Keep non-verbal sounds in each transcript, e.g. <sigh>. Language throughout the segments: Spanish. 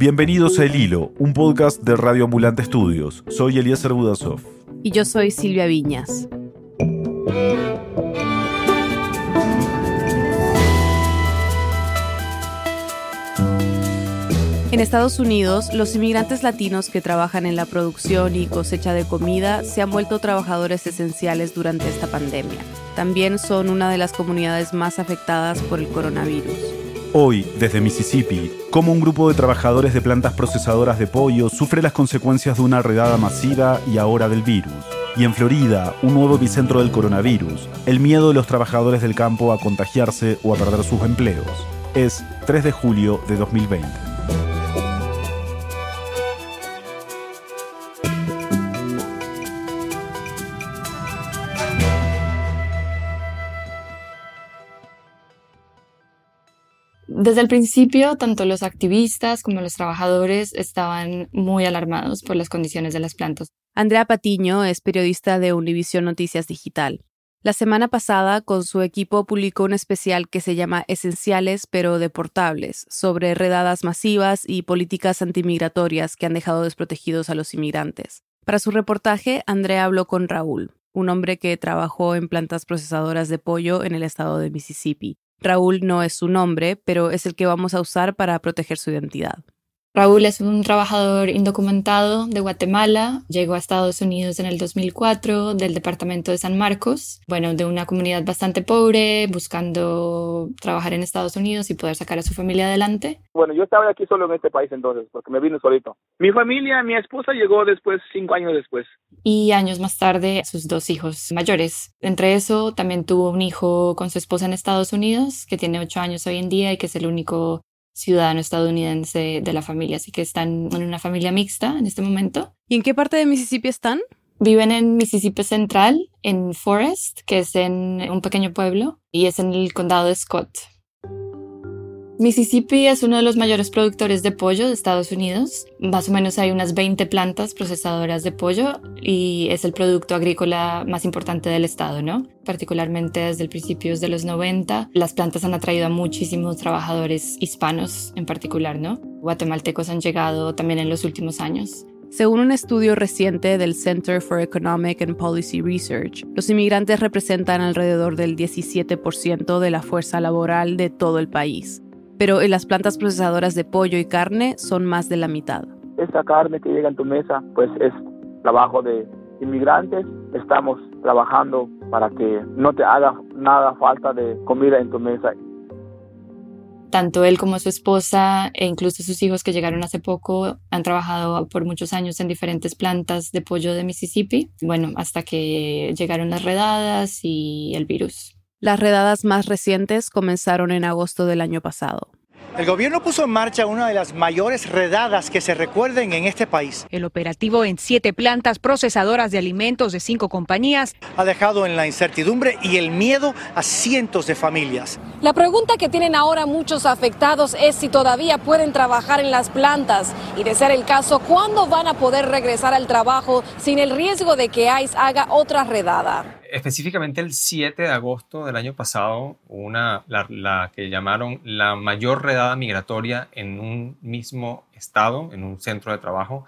Bienvenidos a El Hilo, un podcast de Radio Ambulante Estudios. Soy Eliezer Budasov. Y yo soy Silvia Viñas. En Estados Unidos, los inmigrantes latinos que trabajan en la producción y cosecha de comida se han vuelto trabajadores esenciales durante esta pandemia. También son una de las comunidades más afectadas por el coronavirus. Hoy, desde Mississippi, cómo un grupo de trabajadores de plantas procesadoras de pollo sufre las consecuencias de una redada masiva y ahora del virus. Y en Florida, un nuevo epicentro del coronavirus, el miedo de los trabajadores del campo a contagiarse o a perder sus empleos. Es 3 de julio de 2020. Desde el principio, tanto los activistas como los trabajadores estaban muy alarmados por las condiciones de las plantas. Andrea Patiño es periodista de Univision Noticias Digital. La semana pasada, con su equipo, publicó un especial que se llama Esenciales pero deportables, sobre redadas masivas y políticas antimigratorias que han dejado desprotegidos a los inmigrantes. Para su reportaje, Andrea habló con Raúl, un hombre que trabajó en plantas procesadoras de pollo en el estado de Mississippi. Raúl no es su nombre, pero es el que vamos a usar para proteger su identidad. Raúl es un trabajador indocumentado de Guatemala, llegó a Estados Unidos en el 2004 del departamento de San Marcos, bueno, de una comunidad bastante pobre, buscando trabajar en Estados Unidos y poder sacar a su familia adelante. Bueno, yo estaba aquí solo en este país entonces, porque me vine solito. Mi familia, mi esposa llegó después, cinco años después. Y años más tarde, sus dos hijos mayores. Entre eso, también tuvo un hijo con su esposa en Estados Unidos, que tiene ocho años hoy en día y que es el único ciudadano estadounidense de la familia, así que están en una familia mixta en este momento. ¿Y en qué parte de Mississippi están? Viven en Mississippi Central, en Forest, que es en un pequeño pueblo, y es en el condado de Scott. Mississippi es uno de los mayores productores de pollo de Estados Unidos. Más o menos hay unas 20 plantas procesadoras de pollo y es el producto agrícola más importante del estado, ¿no? Particularmente desde principios de los 90, las plantas han atraído a muchísimos trabajadores hispanos en particular, ¿no? Guatemaltecos han llegado también en los últimos años. Según un estudio reciente del Center for Economic and Policy Research, los inmigrantes representan alrededor del 17% de la fuerza laboral de todo el país pero en las plantas procesadoras de pollo y carne son más de la mitad. Esta carne que llega en tu mesa, pues es trabajo de inmigrantes. Estamos trabajando para que no te haga nada falta de comida en tu mesa. Tanto él como su esposa e incluso sus hijos que llegaron hace poco han trabajado por muchos años en diferentes plantas de pollo de Mississippi. Bueno, hasta que llegaron las redadas y el virus. Las redadas más recientes comenzaron en agosto del año pasado. El gobierno puso en marcha una de las mayores redadas que se recuerden en este país. El operativo en siete plantas procesadoras de alimentos de cinco compañías ha dejado en la incertidumbre y el miedo a cientos de familias. La pregunta que tienen ahora muchos afectados es si todavía pueden trabajar en las plantas y de ser el caso, ¿cuándo van a poder regresar al trabajo sin el riesgo de que ICE haga otra redada? Específicamente el 7 de agosto del año pasado, una, la, que llamaron la mayor redada migratoria en un mismo estado, en un centro de trabajo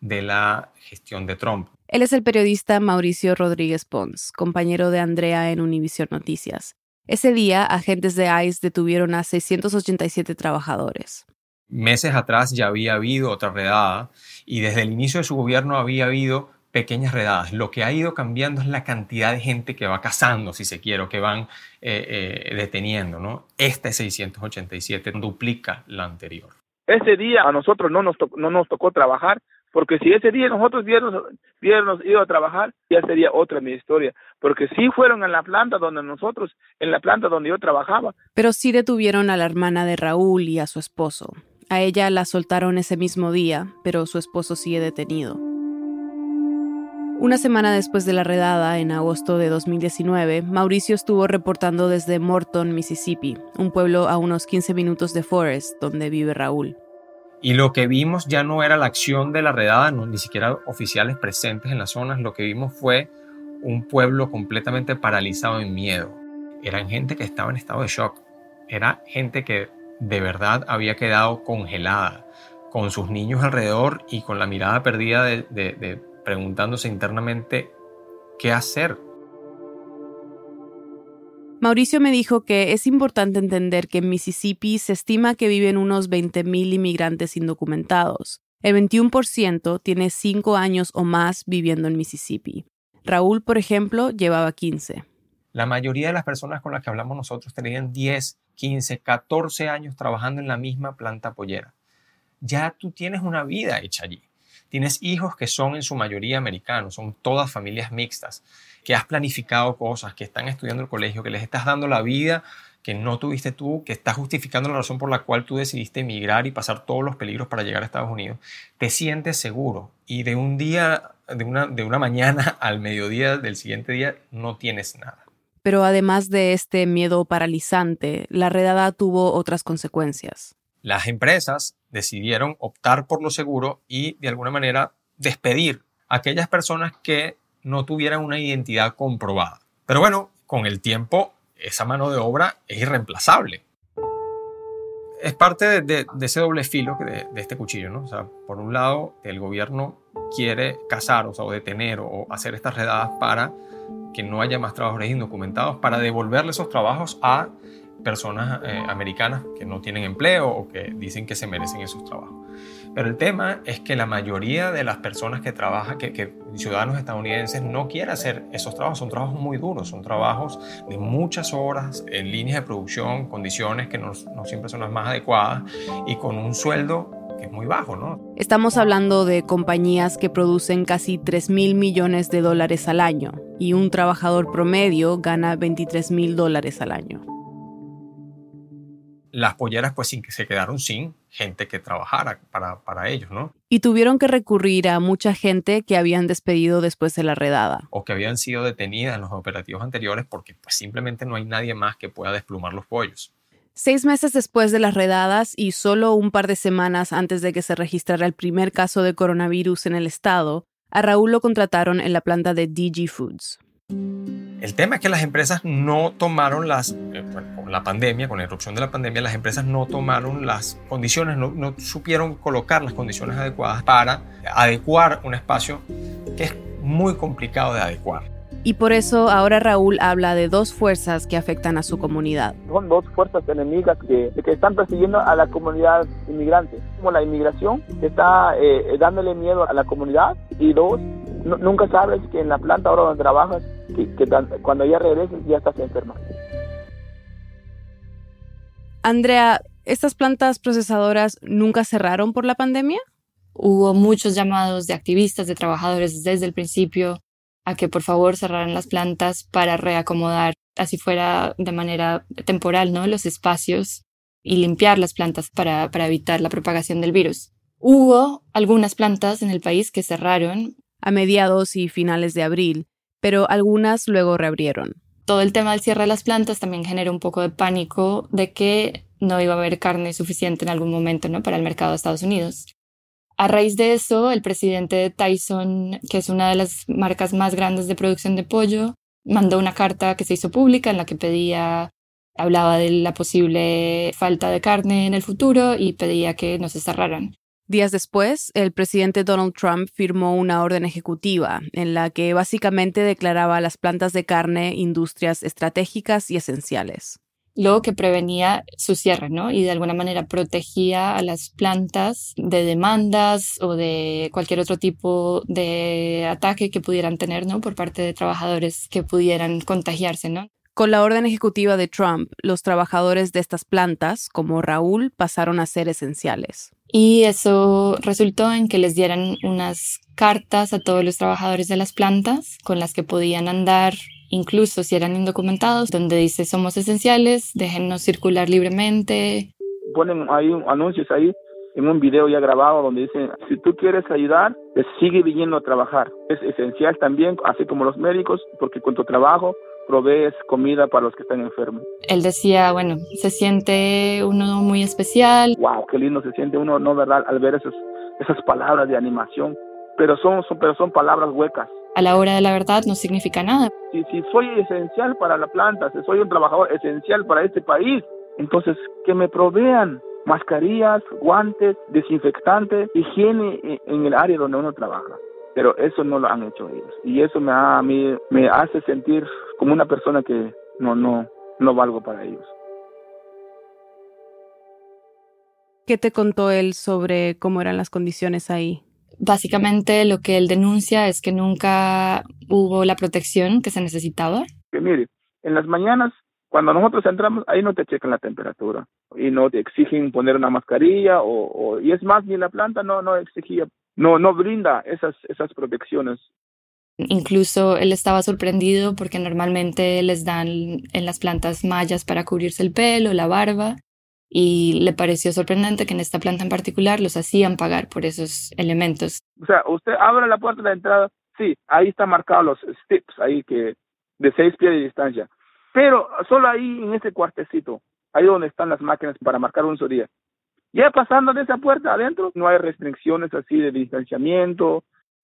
de la gestión de Trump. Él es el periodista Mauricio Rodríguez Pons, compañero de Andrea en Univision Noticias. Ese día, agentes de ICE detuvieron a 687 trabajadores. Meses atrás ya había habido otra redada y desde el inicio de su gobierno había habido pequeñas redadas. Lo que ha ido cambiando es la cantidad de gente que va cazando, si se quiere, o que van eh, eh, deteniendo. ¿no? Este 687 duplica la anterior. Ese día a nosotros no nos, no nos tocó trabajar, porque si ese día nosotros hubiéramos, ido a trabajar, ya sería otra mi historia. Porque sí fueron en la planta donde nosotros, en la planta donde yo trabajaba. Pero sí detuvieron a la hermana de Raúl y a su esposo. A ella la soltaron ese mismo día, pero su esposo sigue detenido. Una semana después de la redada, en agosto de 2019, Mauricio estuvo reportando desde Morton, Mississippi, un pueblo a unos 15 minutos de Forest, donde vive Raúl. Y lo que vimos ya no era la acción de la redada, ni siquiera oficiales presentes en las zonas, lo que vimos fue un pueblo completamente paralizado en miedo. Eran gente que estaba en estado de shock, era gente que de verdad había quedado congelada con sus niños alrededor y con la mirada perdida de, preguntándose internamente qué hacer. Mauricio me dijo que es importante entender que en Mississippi se estima que viven unos 20.000 inmigrantes indocumentados. El 21% tiene 5 años o más viviendo en Mississippi. Raúl, por ejemplo, llevaba 15. La mayoría de las personas con las que hablamos nosotros tenían 10, 15, 14 años trabajando en la misma planta pollera. Ya tú tienes una vida hecha allí. Tienes hijos que son en su mayoría americanos, son todas familias mixtas, que has planificado cosas, que están estudiando el colegio, que les estás dando la vida que no tuviste tú, que estás justificando la razón por la cual tú decidiste emigrar y pasar todos los peligros para llegar a Estados Unidos, te sientes seguro y de un día, de una, de una mañana <laughs> al mediodía del siguiente día, no tienes nada. Pero además de este miedo paralizante, la redada tuvo otras consecuencias. Las empresas decidieron optar por lo seguro y de alguna manera despedir a aquellas personas que no tuvieran una identidad comprobada. Pero bueno, con el tiempo esa mano de obra es irreemplazable. Es parte de, ese doble filo de, de, este cuchillo, ¿no? O sea, por un lado, el gobierno quiere cazar, o o detener o hacer estas redadas para que no haya más trabajadores indocumentados, para devolverle esos trabajos a personas eh, americanas que no tienen empleo o que dicen que se merecen esos trabajos. Pero el tema es que la mayoría de las personas que trabajan, que, ciudadanos estadounidenses, no quieren hacer esos trabajos. Son trabajos muy duros, son trabajos de muchas horas en líneas de producción, condiciones que no, no siempre son las más adecuadas y con un sueldo que es muy bajo, ¿no? Estamos hablando de compañías que producen casi 3 mil millones de dólares al año y un trabajador promedio gana 23 mil dólares al año las polleras pues se quedaron sin gente que trabajara para, para, ellos, ¿no? Y tuvieron que recurrir a mucha gente que habían despedido después de la redada. O que habían sido detenidas en los operativos anteriores porque pues simplemente no hay nadie más que pueda desplumar los pollos. Seis meses después de las redadas y solo un par de semanas antes de que se registrara el primer caso de coronavirus en el estado, a Raúl lo contrataron en la planta de DG Foods. El tema es que las empresas no tomaron las, eh, con la pandemia, con la irrupción de la pandemia, las empresas no tomaron las condiciones, no, no supieron colocar las condiciones adecuadas para adecuar un espacio que es muy complicado de adecuar. Y por eso ahora Raúl habla de dos fuerzas que afectan a su comunidad. Son dos fuerzas enemigas que, que están persiguiendo a la comunidad inmigrante, como la inmigración que está eh, dándole miedo a la comunidad y dos, nunca sabes que en la planta ahora donde trabajas que, cuando ya regreses ya estás enferma. Andrea, ¿estas plantas procesadoras nunca cerraron por la pandemia? Hubo muchos llamados de activistas, de trabajadores desde el principio a que por favor cerraran las plantas para reacomodar, así fuera de manera temporal, ¿no? los espacios y limpiar las plantas para, para evitar la propagación del virus. Hubo algunas plantas en el país que cerraron. A mediados y finales de abril, pero algunas luego reabrieron. Todo el tema del cierre de las plantas también generó un poco de pánico de que no iba a haber carne suficiente en algún momento ¿no? para el mercado de Estados Unidos. A raíz de eso, el presidente de Tyson, que es una de las marcas más grandes de producción de pollo, mandó una carta que se hizo pública en la que pedía, hablaba de la posible falta de carne en el futuro y pedía que no se cerraran. Días después, el presidente Donald Trump firmó una orden ejecutiva en la que básicamente declaraba a las plantas de carne industrias estratégicas y esenciales. Luego que prevenía su cierre, ¿no? Y de alguna manera protegía a las plantas de demandas o de cualquier otro tipo de ataque que pudieran tener, ¿no? Por parte de trabajadores que pudieran contagiarse, ¿no? Con la orden ejecutiva de Trump, los trabajadores de estas plantas, como Raúl, pasaron a ser esenciales. Y eso resultó en que les dieran unas cartas a todos los trabajadores de las plantas con las que podían andar, incluso si eran indocumentados, donde dice somos esenciales, déjennos circular libremente. Ponen ahí anuncios ahí en un video ya grabado donde dicen, si tú quieres ayudar, pues sigue viniendo a trabajar. Es esencial también, así como los médicos, porque con tu trabajo provees comida para los que están enfermos. Él decía, bueno, se siente uno muy especial. Wow, qué lindo se siente uno, ¿no, verdad? Al ver esos, esas palabras de animación. Pero son, son, pero son palabras huecas. A la hora de la verdad no significa nada. Si, si soy esencial para la planta, si soy un trabajador esencial para este país, entonces que me provean mascarillas, guantes, desinfectantes, higiene en el área donde uno trabaja. Pero eso no lo han hecho ellos. Y eso me, a mí, me hace sentir como una persona que no, no, no valgo para ellos. ¿Qué te contó él sobre cómo eran las condiciones ahí? Básicamente lo que él denuncia es que nunca hubo la protección que se necesitaba. Que mire, en las mañanas cuando nosotros entramos, ahí no te checan la temperatura y no te exigen poner una mascarilla o, y es más, ni la planta no, no exigía, no, no brinda esas, esas protecciones. Incluso él estaba sorprendido porque normalmente les dan en las plantas mallas para cubrirse el pelo, la barba, y le pareció sorprendente que en esta planta en particular los hacían pagar por esos elementos. O sea, usted abre la puerta de entrada, sí, ahí están marcados los steps, ahí que de seis pies de distancia pero solo ahí en ese cuartecito, ahí donde están las máquinas para marcar un día. Ya pasando de esa puerta adentro, no hay restricciones así de distanciamiento.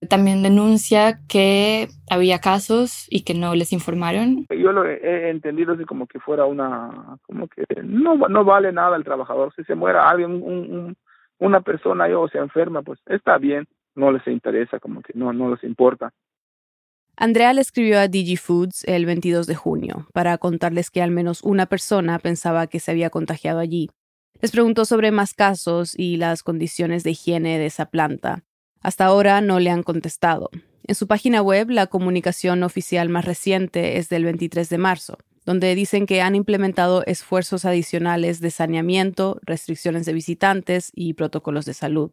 También denuncia que había casos y que no les informaron. Yo lo he entendido así como que fuera una, como que no, no vale nada el trabajador. Si se muera alguien, un, una persona o se enferma, pues está bien, no les interesa, como que no, no les importa. Andrea le escribió a DigiFoods el 22 de junio para contarles que al menos una persona pensaba que se había contagiado allí. Les preguntó sobre más casos y las condiciones de higiene de esa planta. Hasta ahora no le han contestado. En su página web, la comunicación oficial más reciente es del 23 de marzo, donde dicen que han implementado esfuerzos adicionales de saneamiento, restricciones de visitantes y protocolos de salud.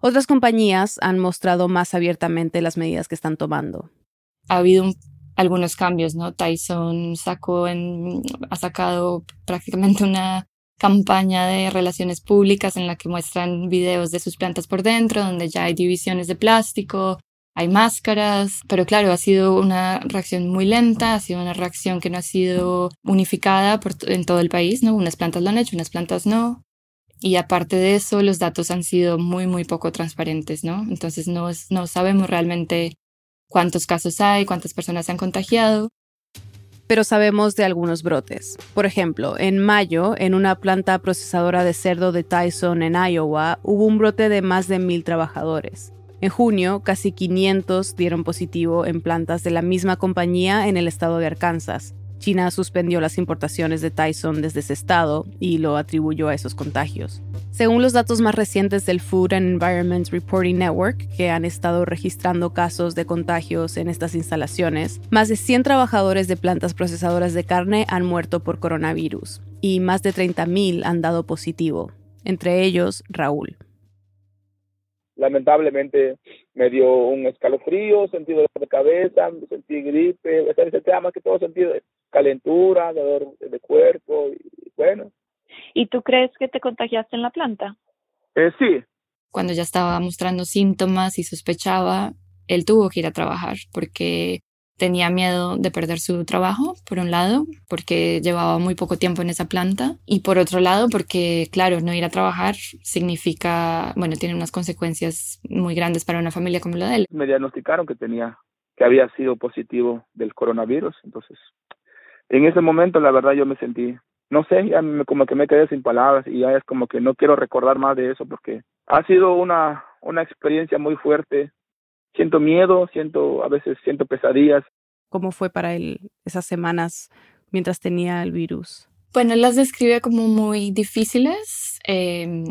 Otras compañías han mostrado más abiertamente las medidas que están tomando ha habido algunos cambios, ¿no? Tyson sacó ha sacado prácticamente una campaña de relaciones públicas en la que muestran videos de sus plantas por dentro, donde ya hay divisiones de plástico, hay máscaras, pero claro, ha sido una reacción muy lenta, ha sido una reacción que no ha sido unificada por, en todo el país, ¿no? Unas plantas lo han hecho, unas plantas no. Y aparte de eso, los datos han sido muy, muy poco transparentes, ¿no? Entonces no, no sabemos realmente cuántos casos hay, cuántas personas se han contagiado. Pero sabemos de algunos brotes. Por ejemplo, en mayo, en una planta procesadora de cerdo de Tyson en Iowa, hubo un brote de más de mil trabajadores. En junio, casi 500 dieron positivo en plantas de la misma compañía en el estado de Arkansas. China suspendió las importaciones de Tyson desde ese estado y lo atribuyó a esos contagios. Según los datos más recientes del Food and Environment Reporting Network, que han estado registrando casos de contagios en estas instalaciones, más de 100 trabajadores de plantas procesadoras de carne han muerto por coronavirus y más de 30.000 han dado positivo, entre ellos Raúl. Lamentablemente me dio un escalofrío, sentido de cabeza, sentí gripe, ese tema que todo sentido de calentura, dolor de cuerpo y bueno, ¿Y tú crees que te contagiaste en la planta? Eh, sí. Cuando ya estaba mostrando síntomas y sospechaba, él tuvo que ir a trabajar porque tenía miedo de perder su trabajo, por un lado, porque llevaba muy poco tiempo en esa planta, y por otro lado, porque, claro, no ir a trabajar significa, bueno, tiene unas consecuencias muy grandes para una familia como la de él. Me diagnosticaron que tenía, que había sido positivo del coronavirus, entonces, en ese momento, la verdad, yo me sentí no sé, ya como que me quedé sin palabras y ya es como que no quiero recordar más de eso porque ha sido una, una experiencia muy fuerte. Siento miedo, siento, a veces siento pesadillas. ¿Cómo fue para él esas semanas mientras tenía el virus? Bueno, las describe como muy difíciles. Em,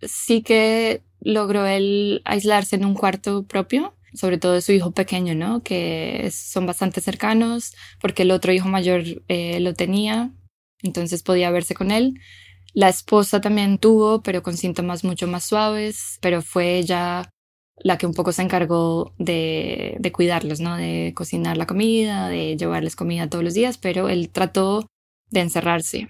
sí que logró él aislarse en un cuarto propio, sobre todo de su hijo pequeño, ¿no? Que son bastante cercanos, porque el otro hijo mayor eh, lo tenía, entonces podía verse con él. La esposa también tuvo, pero con síntomas mucho más suaves, pero fue ella la que un poco se encargó de, de cuidarlos, ¿no? De cocinar la comida, de llevarles comida todos los días, pero él trató de encerrarse.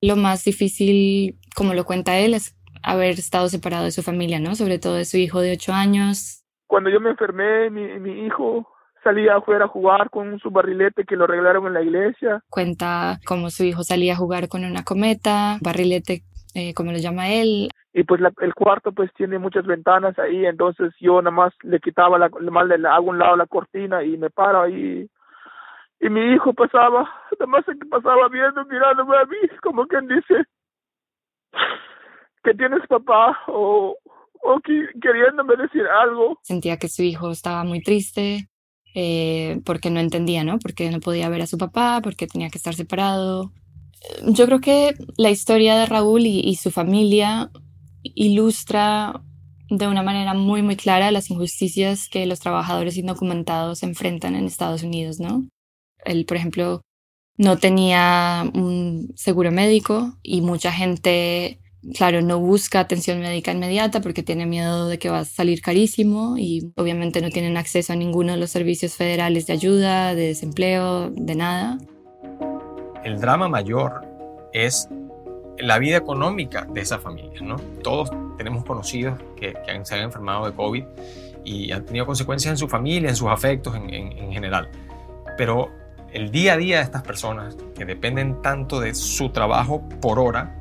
Lo más difícil, como lo cuenta él, es haber estado separado de su familia, ¿no? Sobre todo de su hijo de ocho años. Cuando yo me enfermé, mi, mi hijo salía afuera a jugar con su barrilete que lo arreglaron en la iglesia. Cuenta cómo su hijo salía a jugar con una cometa, barrilete eh, como lo llama él. Y pues el cuarto pues tiene muchas ventanas ahí, entonces yo nada más le quitaba, la, más le hago un lado la cortina y me paro ahí. Y mi hijo pasaba, nada más que pasaba viendo, mirándome a mí, como quien dice, que tienes papá o, o queriéndome decir algo. Sentía que su hijo estaba muy triste eh, porque no entendía, ¿no? Porque no podía ver a su papá, porque tenía que estar separado. Yo creo que la historia de Raúl y, su familia ilustra de una manera muy, muy clara las injusticias que los trabajadores indocumentados enfrentan en Estados Unidos, ¿no? Él, por ejemplo, no tenía un seguro médico y mucha gente, claro, no busca atención médica inmediata porque tiene miedo de que va a salir carísimo y obviamente no tienen acceso a ninguno de los servicios federales de ayuda, de desempleo, de nada. El drama mayor es la vida económica de esa familia, ¿no? Todos tenemos conocidos que, se han enfermado de COVID y han tenido consecuencias en su familia, en sus afectos en, en general. Pero el día a día de estas personas que dependen tanto de su trabajo por hora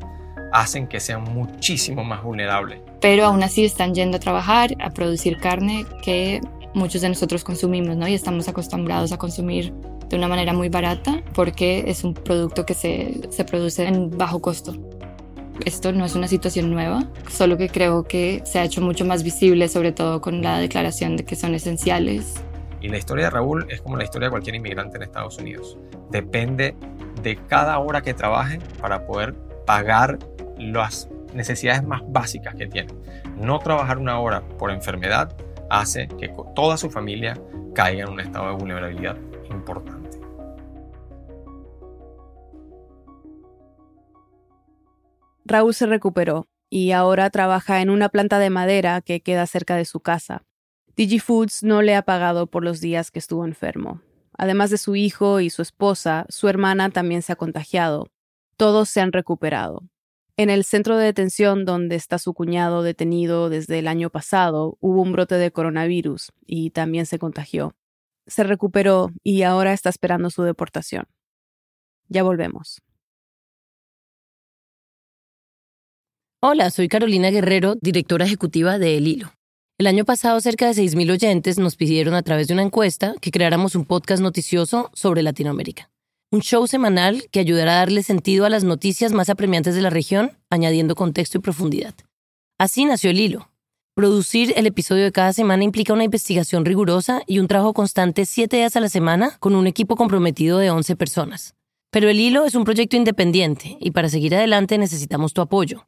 hacen que sean muchísimo más vulnerables. Pero aún así están yendo a trabajar, a producir carne que muchos de nosotros consumimos, ¿no? Y estamos acostumbrados a consumir de una manera muy barata porque es un producto que se, se produce en bajo costo. Esto no es una situación nueva, solo que creo que se ha hecho mucho más visible, sobre todo con la declaración de que son esenciales y la historia de Raúl es como la historia de cualquier inmigrante en Estados Unidos. Depende de cada hora que trabaje para poder pagar las necesidades más básicas que tiene. No trabajar una hora por enfermedad hace que toda su familia caiga en un estado de vulnerabilidad importante. Raúl se recuperó y ahora trabaja en una planta de madera que queda cerca de su casa. DigiFoods no le ha pagado por los días que estuvo enfermo. Además de su hijo y su esposa, su hermana también se ha contagiado. Todos se han recuperado. En el centro de detención donde está su cuñado detenido desde el año pasado, hubo un brote de coronavirus y también se contagió. Se recuperó y ahora está esperando su deportación. Ya volvemos. Hola, soy Carolina Guerrero, directora ejecutiva de El Hilo. El año pasado cerca de 6.000 oyentes nos pidieron a través de una encuesta que creáramos un podcast noticioso sobre Latinoamérica. Un show semanal que ayudará a darle sentido a las noticias más apremiantes de la región, añadiendo contexto y profundidad. Así nació el hilo. Producir el episodio de cada semana implica una investigación rigurosa y un trabajo constante siete días a la semana con un equipo comprometido de 11 personas. Pero el hilo es un proyecto independiente y para seguir adelante necesitamos tu apoyo.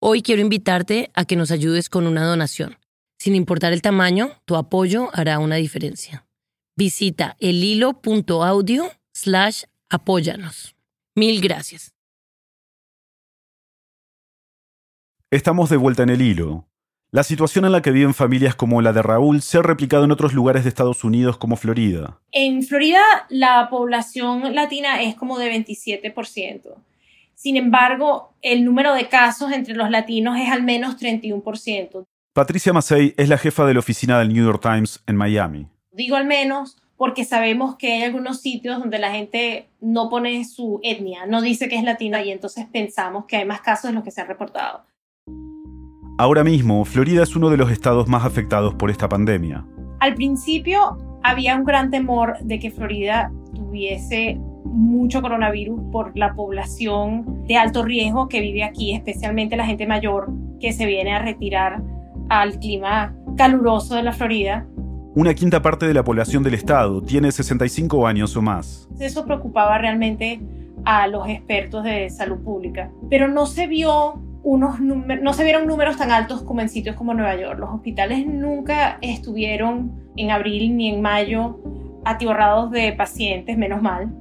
Hoy quiero invitarte a que nos ayudes con una donación. Sin importar el tamaño, tu apoyo hará una diferencia. Visita elhilo.audio slash apóyanos. Mil gracias. Estamos de vuelta en el hilo. La situación en la que viven familias como la de Raúl se ha replicado en otros lugares de Estados Unidos como Florida. En Florida la población latina es como de 27%. Sin embargo, el número de casos entre los latinos es al menos 31%. Patricia Massey es la jefa de la oficina del New York Times en Miami. Digo al menos porque sabemos que hay algunos sitios donde la gente no pone su etnia, no dice que es latina y entonces pensamos que hay más casos de los que se han reportado. Ahora mismo, Florida es uno de los estados más afectados por esta pandemia. Al principio había un gran temor de que Florida tuviese mucho coronavirus por la población de alto riesgo que vive aquí, especialmente la gente mayor que se viene a retirar al clima caluroso de la Florida. Una quinta parte de la población del estado tiene 65 años o más. Eso preocupaba realmente a los expertos de salud pública, pero no se vio unos no se vieron números tan altos como en sitios como Nueva York. Los hospitales nunca estuvieron en abril ni en mayo atiborrados de pacientes, menos mal.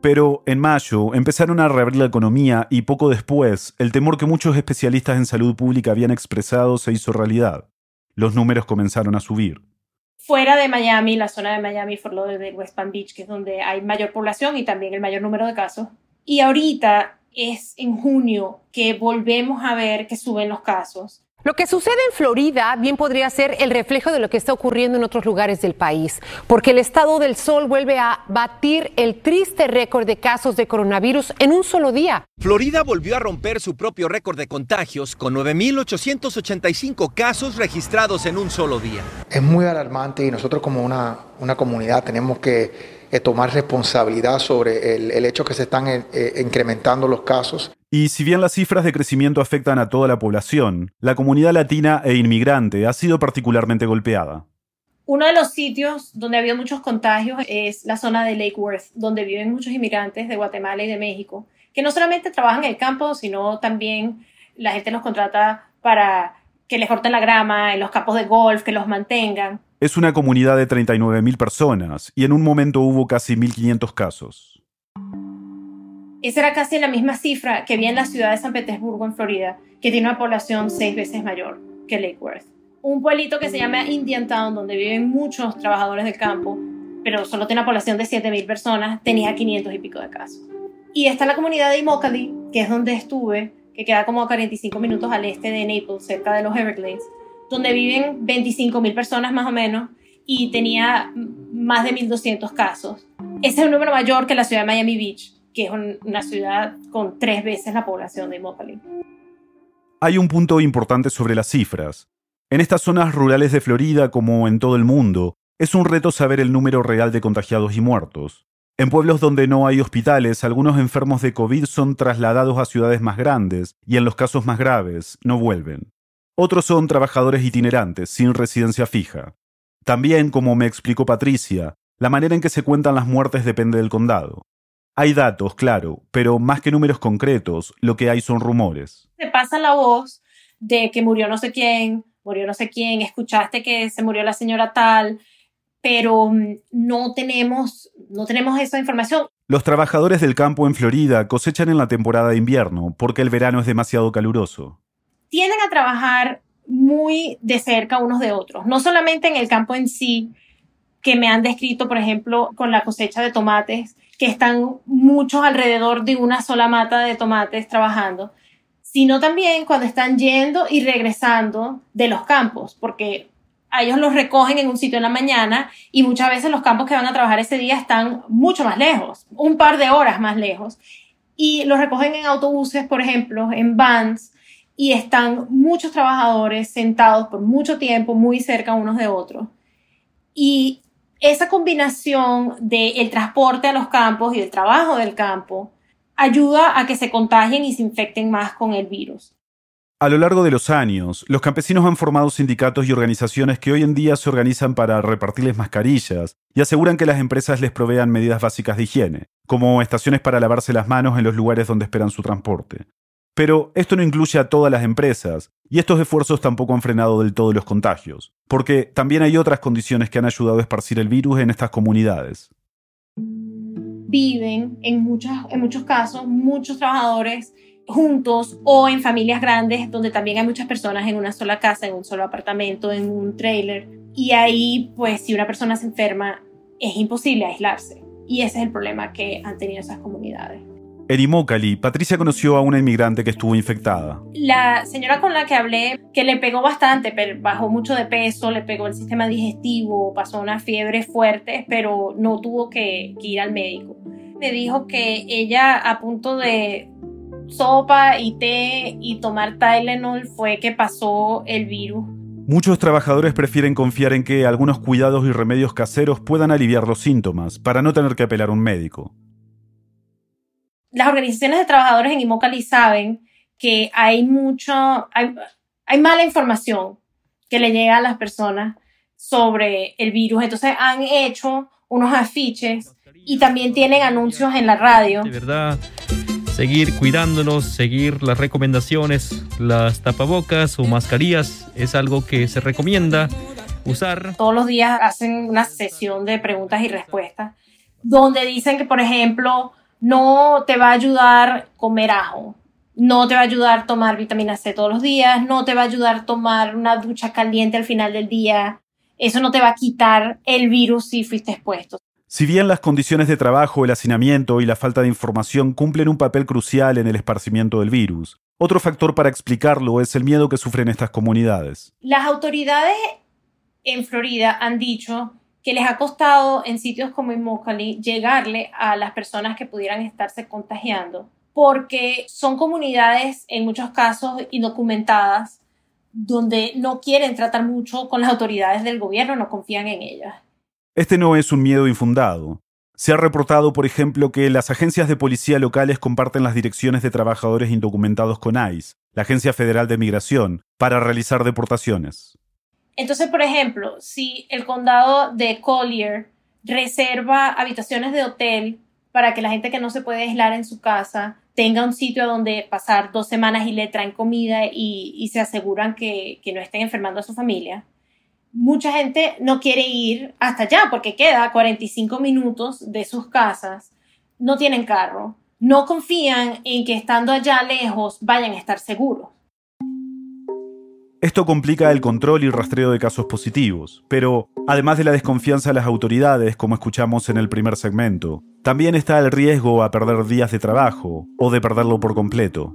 Pero en mayo empezaron a reabrir la economía y poco después el temor que muchos especialistas en salud pública habían expresado se hizo realidad. Los números comenzaron a subir. Fuera de Miami, la zona de Miami, lo de West Palm Beach, que es donde hay mayor población y también el mayor número de casos. Y ahorita es en junio que volvemos a ver que suben los casos. Lo que sucede en Florida bien podría ser el reflejo de lo que está ocurriendo en otros lugares del país, porque el estado del sol vuelve a batir el triste récord de casos de coronavirus en un solo día. Florida volvió a romper su propio récord de contagios con 9.885 casos registrados en un solo día. Es muy alarmante y nosotros como una, una comunidad tenemos que eh, tomar responsabilidad sobre el, hecho que se están eh, eh, incrementando los casos. Y si bien las cifras de crecimiento afectan a toda la población, la comunidad latina e inmigrante ha sido particularmente golpeada. Uno de los sitios donde ha habido muchos contagios es la zona de Lake Worth, donde viven muchos inmigrantes de Guatemala y de México, que no solamente trabajan en el campo, sino también la gente los contrata para que les corten la grama en los campos de golf, que los mantengan. Es una comunidad de 39.000 personas y en un momento hubo casi 1.500 casos. Esa era casi la misma cifra que había en la ciudad de San Petersburgo, en Florida, que tiene una población seis veces mayor que Lake Worth. Un pueblito que se llama Indiantown, donde viven muchos trabajadores del campo, pero solo tiene una población de 7.000 personas, tenía 500 y pico de casos. Y está la comunidad de Immokalee, que es donde estuve, que queda como a 45 minutos al este de Naples, cerca de los Everglades, donde viven 25.000 personas más o menos y tenía más de 1.200 casos. Ese es un número mayor que la ciudad de Miami Beach, que es una ciudad con tres veces la población de Immokalee. Hay un punto importante sobre las cifras. En estas zonas rurales de Florida, como en todo el mundo, es un reto saber el número real de contagiados y muertos. En pueblos donde no hay hospitales, algunos enfermos de COVID son trasladados a ciudades más grandes y en los casos más graves no vuelven. Otros son trabajadores itinerantes, sin residencia fija. También, como me explicó Patricia, la manera en que se cuentan las muertes depende del condado. Hay datos, claro, pero más que números concretos, lo que hay son rumores. Se pasa la voz de que murió no sé quién, murió no sé quién, escuchaste que se murió la señora tal, pero mm, no tenemos, no tenemos esa información. Los trabajadores del campo en Florida cosechan en la temporada de invierno porque el verano es demasiado caluroso. Tienden a trabajar muy de cerca unos de otros, no solamente en el campo en sí, que me han descrito, por ejemplo, con la cosecha de tomates, que están muchos alrededor de una sola mata de tomates trabajando, sino también cuando están yendo y regresando de los campos, porque ellos los recogen en un sitio en la mañana y muchas veces los campos que van a trabajar ese día están mucho más lejos, un par de horas más lejos. Y los recogen en autobuses, por ejemplo, en vans, y están muchos trabajadores sentados por mucho tiempo muy cerca unos de otros. Y esa combinación del transporte a los campos y el trabajo del campo ayuda a que se contagien y se infecten más con el virus. A lo largo de los años, los campesinos han formado sindicatos y organizaciones que hoy en día se organizan para repartirles mascarillas y aseguran que las empresas les provean medidas básicas de higiene, como estaciones para lavarse las manos en los lugares donde esperan su transporte. Pero esto no incluye a todas las empresas, y estos esfuerzos tampoco han frenado del todo los contagios, porque también hay otras condiciones que han ayudado a esparcir el virus en estas comunidades. Viven en, en muchos casos muchos trabajadores juntos o en familias grandes donde también hay muchas personas en una sola casa, en un solo apartamento, en un trailer. Y ahí, pues, si una persona se enferma, es imposible aislarse. Y ese es el problema que han tenido esas comunidades. En Imócali, Patricia conoció a una inmigrante que estuvo infectada. La señora con la que hablé, que le pegó bastante, pero bajó mucho de peso, le pegó el sistema digestivo, pasó una fiebre fuerte, pero no tuvo que, que ir al médico. Me dijo que ella a punto de sopa y té y tomar Tylenol fue que pasó el virus. Muchos trabajadores prefieren confiar en que algunos cuidados y remedios caseros puedan aliviar los síntomas para no tener que apelar a un médico. Las organizaciones de trabajadores en Immokalee saben que hay mucho, hay, hay mala información que le llega a las personas sobre el virus. Entonces han hecho unos afiches y también tienen anuncios en la radio. De verdad, seguir cuidándonos, seguir las recomendaciones, las tapabocas o mascarillas es algo que se recomienda usar. Todos los días hacen una sesión de preguntas y respuestas donde dicen que, por ejemplo, no te va a ayudar comer ajo, no te va a ayudar tomar vitamina C todos los días, no te va a ayudar tomar una ducha caliente al final del día. Eso no te va a quitar el virus si fuiste expuesto. Si bien las condiciones de trabajo, el hacinamiento y la falta de información cumplen un papel crucial en el esparcimiento del virus, otro factor para explicarlo es el miedo que sufren estas comunidades. Las autoridades en Florida han dicho que les ha costado en sitios como Immokalee llegarle a las personas que pudieran estarse contagiando, porque son comunidades en muchos casos indocumentadas, donde no quieren tratar mucho con las autoridades del gobierno, no confían en ellas. Este no es un miedo infundado. Se ha reportado, por ejemplo, que las agencias de policía locales comparten las direcciones de trabajadores indocumentados con ICE, la Agencia Federal de Migración, para realizar deportaciones. Entonces, por ejemplo, si el condado de Collier reserva habitaciones de hotel para que la gente que no se puede aislar en su casa tenga un sitio donde pasar dos semanas y le traen comida y, se aseguran que, que no estén enfermando a su familia, mucha gente no quiere ir hasta allá porque queda 45 minutos de sus casas, no tienen carro, no confían en que estando allá lejos vayan a estar seguros. Esto complica el control y rastreo de casos positivos, pero además de la desconfianza de las autoridades, como escuchamos en el primer segmento, también está el riesgo a perder días de trabajo o de perderlo por completo.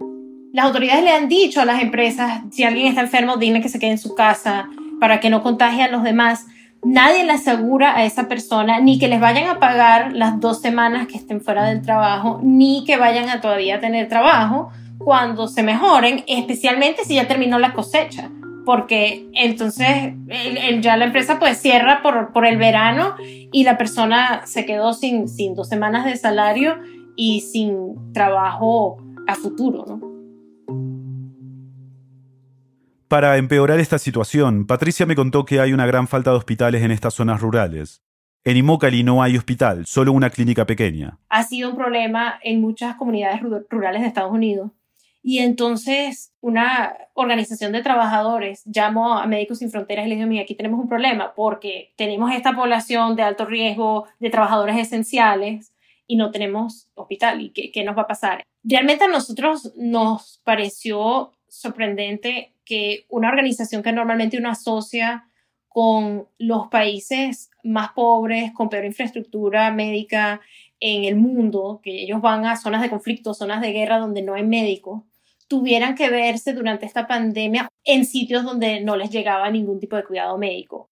Las autoridades le han dicho a las empresas, si alguien está enfermo, dime que se quede en su casa, para que no contagie a los demás. Nadie le asegura a esa persona ni que les vayan a pagar las dos semanas que estén fuera del trabajo, ni que vayan a todavía tener trabajo cuando se mejoren, especialmente si ya terminó la cosecha, porque entonces ya la empresa pues cierra por, por, el verano y la persona se quedó sin, sin dos semanas de salario y sin trabajo a futuro, ¿no? Para empeorar esta situación, Patricia me contó que hay una gran falta de hospitales en estas zonas rurales. En Imócali no hay hospital, solo una clínica pequeña. Ha sido un problema en muchas comunidades rurales de Estados Unidos. Y entonces una organización de trabajadores llamó a Médicos Sin Fronteras y les dijo, mira, aquí tenemos un problema porque tenemos esta población de alto riesgo, de trabajadores esenciales, y no tenemos hospital. ¿Y qué, qué nos va a pasar? Realmente a nosotros nos pareció sorprendente que una organización que normalmente uno asocia con los países más pobres, con peor infraestructura médica en el mundo, que ellos van a zonas de conflicto, zonas de guerra donde no hay médicos, tuvieran que verse durante esta pandemia en sitios donde no les llegaba ningún tipo de cuidado médico.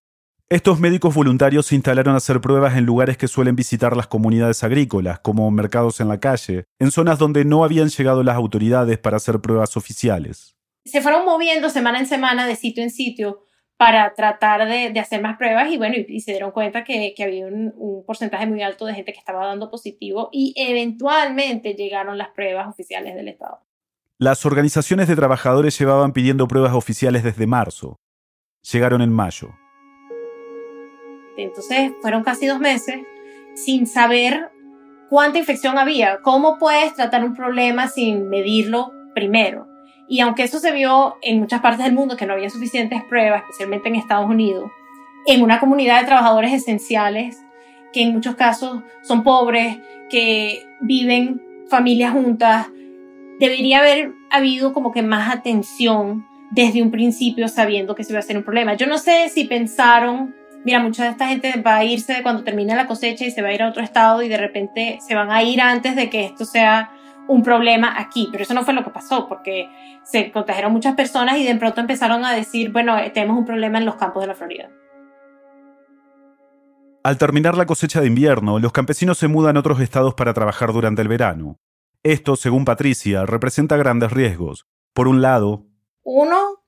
Estos médicos voluntarios se instalaron a hacer pruebas en lugares que suelen visitar las comunidades agrícolas, como mercados en la calle, en zonas donde no habían llegado las autoridades para hacer pruebas oficiales se fueron moviendo semana en semana de sitio en sitio para tratar de, hacer más pruebas y bueno, y, se dieron cuenta que, había un, porcentaje muy alto de gente que estaba dando positivo y eventualmente llegaron las pruebas oficiales del Estado. Las organizaciones de trabajadores llevaban pidiendo pruebas oficiales desde marzo. Llegaron en mayo. Entonces fueron casi dos meses sin saber cuánta infección había. ¿Cómo puedes tratar un problema sin medirlo primero? Y aunque eso se vio en muchas partes del mundo, que no había suficientes pruebas, especialmente en Estados Unidos, en una comunidad de trabajadores esenciales, que en muchos casos son pobres, que viven familias juntas, debería haber habido como que más atención desde un principio sabiendo que se iba a ser un problema. Yo no sé si pensaron, mira, mucha de esta gente va a irse cuando termine la cosecha y se va a ir a otro estado y de repente se van a ir antes de que esto sea un problema aquí, pero eso no fue lo que pasó porque se contagiaron muchas personas y de pronto empezaron a decir, bueno, eh, tenemos un problema en los campos de la Florida. Al terminar la cosecha de invierno, los campesinos se mudan a otros estados para trabajar durante el verano. Esto, según Patricia, representa grandes riesgos. Por un lado, uno,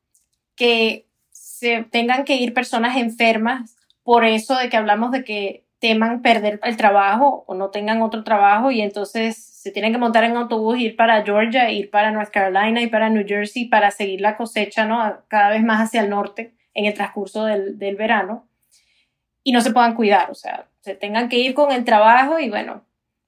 que se tengan que ir personas enfermas por eso de que hablamos de que teman perder el trabajo o no tengan otro trabajo y entonces se tienen que montar en autobús, ir para Georgia, ir para North Carolina y para New Jersey para seguir la cosecha, ¿no? Cada vez más hacia el norte en el transcurso del, del verano y no se puedan cuidar, o sea, se tengan que ir con el trabajo y bueno,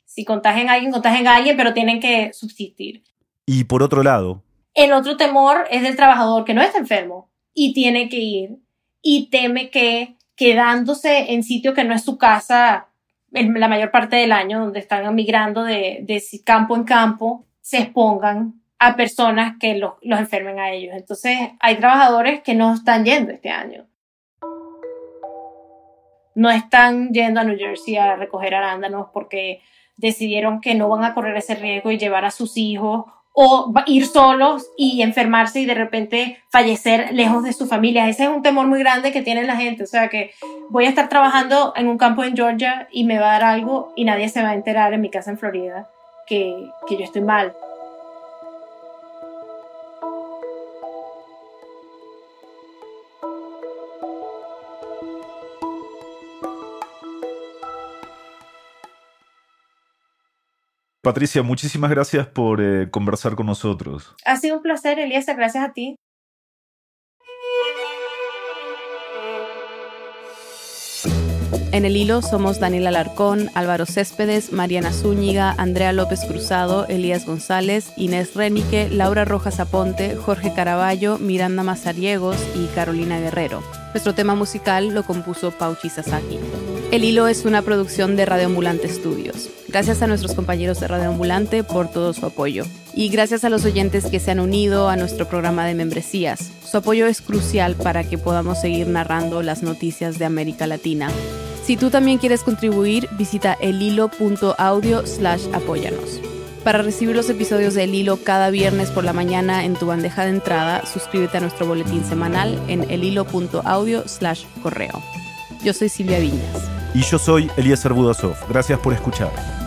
si contagian a alguien, contagian a alguien, pero tienen que subsistir. Y por otro lado, el otro temor es del trabajador que no está enfermo y tiene que ir y teme que quedándose en sitio que no es su casa la mayor parte del año, donde están migrando de, de campo en campo, se expongan a personas que los, los enfermen a ellos. Entonces, hay trabajadores que no están yendo este año. No están yendo a New Jersey a recoger arándanos porque decidieron que no van a correr ese riesgo y llevar a sus hijos o ir solos y enfermarse y de repente fallecer lejos de su familia. Ese es un temor muy grande que tiene la gente. O sea que voy a estar trabajando en un campo en Georgia y me va a dar algo y nadie se va a enterar en mi casa en Florida que, que yo estoy mal. Patricia, muchísimas gracias por eh, conversar con nosotros. Ha sido un placer, Eliezer, gracias a ti. En el hilo somos Daniel Alarcón, Álvaro Céspedes, Mariana Zúñiga, Andrea López Cruzado, Elías González, Inés Renique, Laura Rojas Aponte, Jorge Caraballo, Miranda Mazariegos y Carolina Guerrero. Nuestro tema musical lo compuso Pauchi Sasaki. El Hilo es una producción de Radio Ambulante Studios. Gracias a nuestros compañeros de Radio Ambulante por todo su apoyo. Y gracias a los oyentes que se han unido a nuestro programa de membresías. Su apoyo es crucial para que podamos seguir narrando las noticias de América Latina. Si tú también quieres contribuir, visita elhilo.audio slash apóyanos. Para recibir los episodios de El Hilo cada viernes por la mañana en tu bandeja de entrada, suscríbete a nuestro boletín semanal en elhilo.audio slash correo. Yo soy Silvia Viñas. Y yo soy Elías Budasov. Gracias por escuchar.